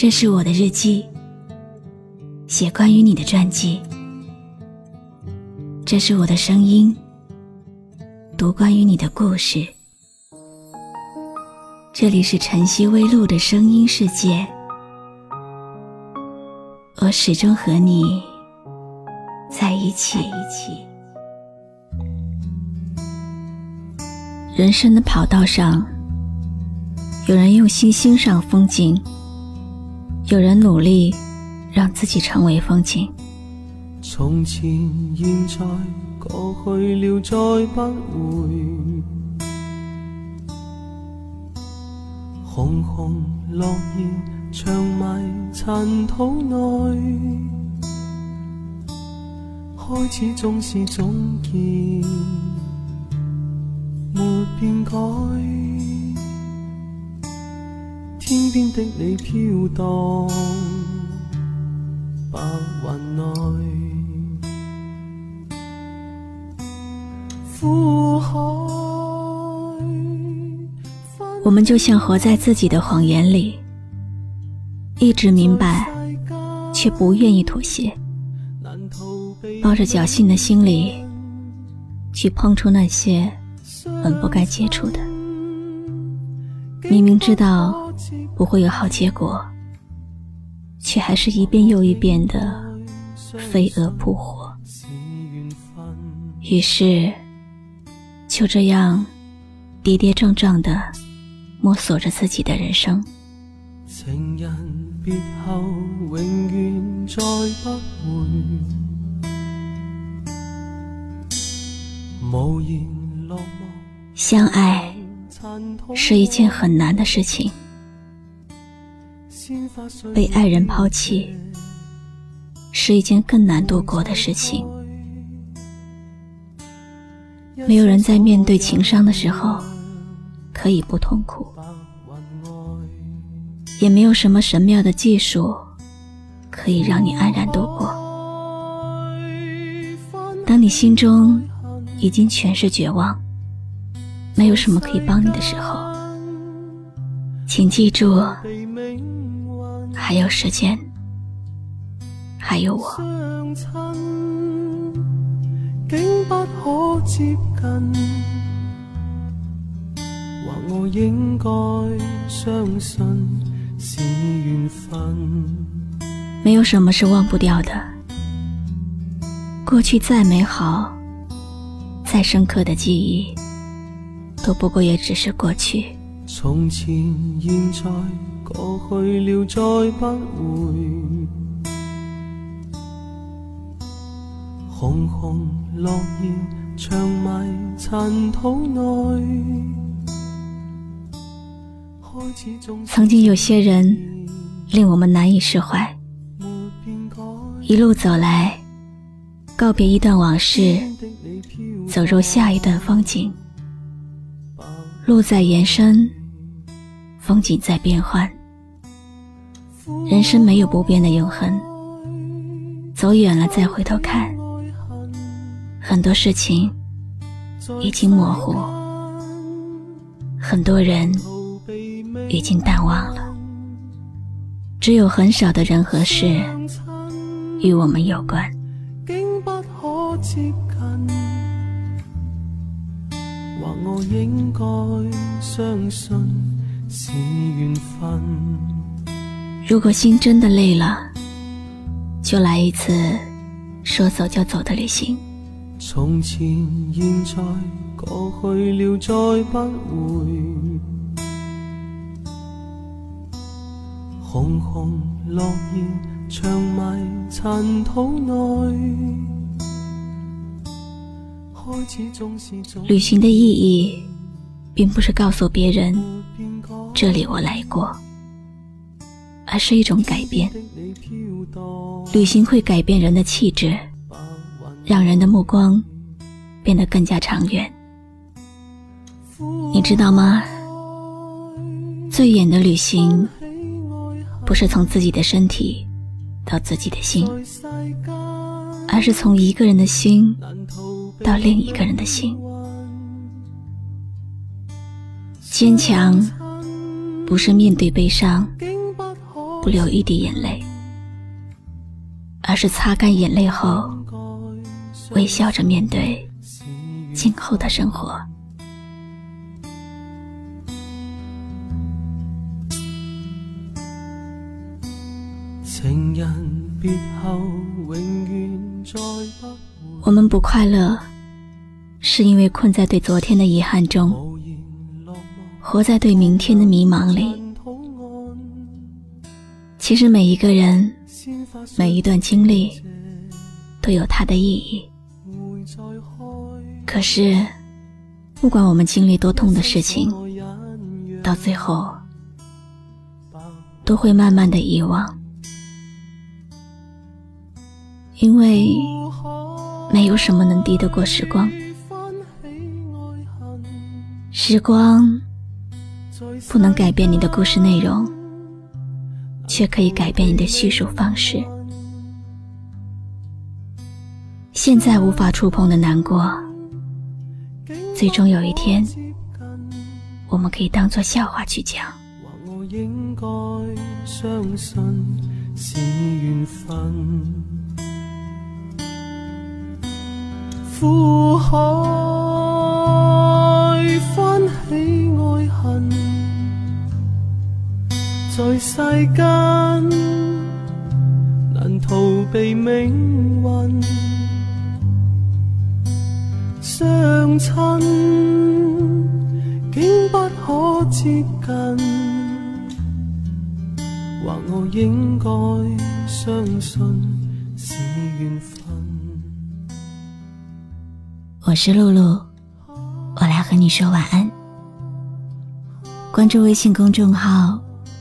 这是我的日记，写关于你的传记。这是我的声音，读关于你的故事。这里是晨曦微露的声音世界，我始终和你在一起。人生的跑道上，有人用心欣赏风景。有人努力让自己成为风景。从前、现在、过去了，再不回。红红落叶，长埋尘土内。开始总是总结，没变改。飘荡，我们就像活在自己的谎言里，一直明白，却不愿意妥协，抱着侥幸的心理去碰触那些本不该接触的，明明知道。不会有好结果，却还是一遍又一遍的飞蛾扑火。于是，就这样跌跌撞撞的摸索着自己的人生。相爱是一件很难的事情。被爱人抛弃是一件更难度过的事情。没有人在面对情伤的时候可以不痛苦，也没有什么神妙的技术可以让你安然度过。当你心中已经全是绝望，没有什么可以帮你的时候，请记住。还有时间，还有我。没有什么是忘不掉的，过去再美好、再深刻的记忆，都不过也只是过去。过去了再不长埋尘土内。曾经有些人令我们难以释怀，一路走来，告别一段往事，走入下一段风景，路在延伸，风景在变幻。人生没有不变的永恒，走远了再回头看，很多事情已经模糊，很多人已经淡忘了，只有很少的人和事与我们有关。如果心真的累了，就来一次说走就走的旅行。从前、现在、过去了，再不回。红红落叶，长埋尘土内。开始总是旅行的意义，并不是告诉别人这里我来过。而是一种改变。旅行会改变人的气质，让人的目光变得更加长远。你知道吗？最远的旅行，不是从自己的身体到自己的心，而是从一个人的心到另一个人的心。坚强，不是面对悲伤。不流一滴眼泪，而是擦干眼泪后，微笑着面对今后的生活。我们不快乐，是因为困在对昨天的遗憾中，活在对明天的迷茫里。其实每一个人，每一段经历，都有它的意义。可是，不管我们经历多痛的事情，到最后，都会慢慢的遗忘，因为没有什么能敌得过时光。时光不能改变你的故事内容。却可以改变你的叙述方式。现在无法触碰的难过，最终有一天，我们可以当做笑话去讲。我应该相信是缘分。世间，难逃避命运相亲，竟不可接近。或我应该相信是缘分。我是露露，我来和你说晚安。关注微信公众号。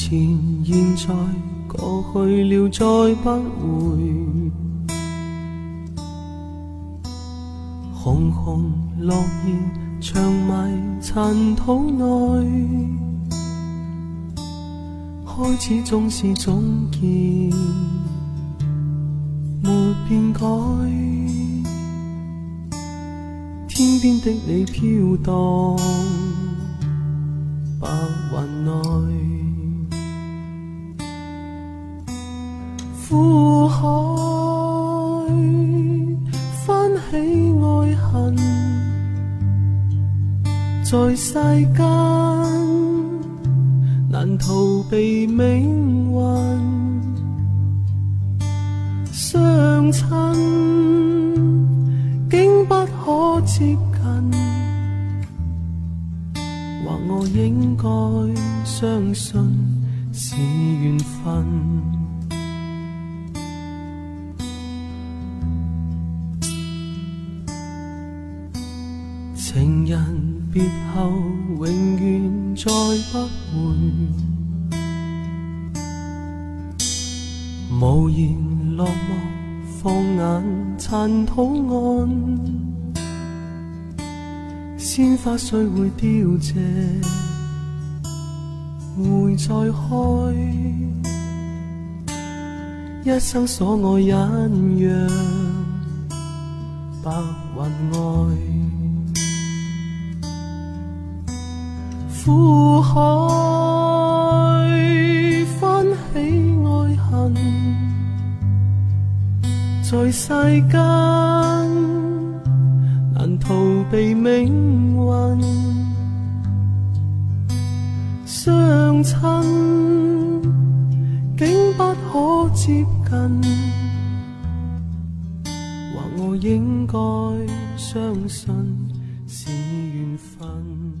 前、現在、過去了，再不回。紅紅落葉长埋塵土內，開始總是總结，沒變改。天邊的你飄荡，白雲內。在世间难逃避命运，相亲竟不可接近，或我应该相信是缘分，情人。别后永远再不回，无言落寞，放眼残土岸。鲜花虽会凋谢，会再开。一生所爱隐约让白云外。苦海翻起爱恨，在世间难逃避命运，相亲竟不可接近，或我应该相信是缘分。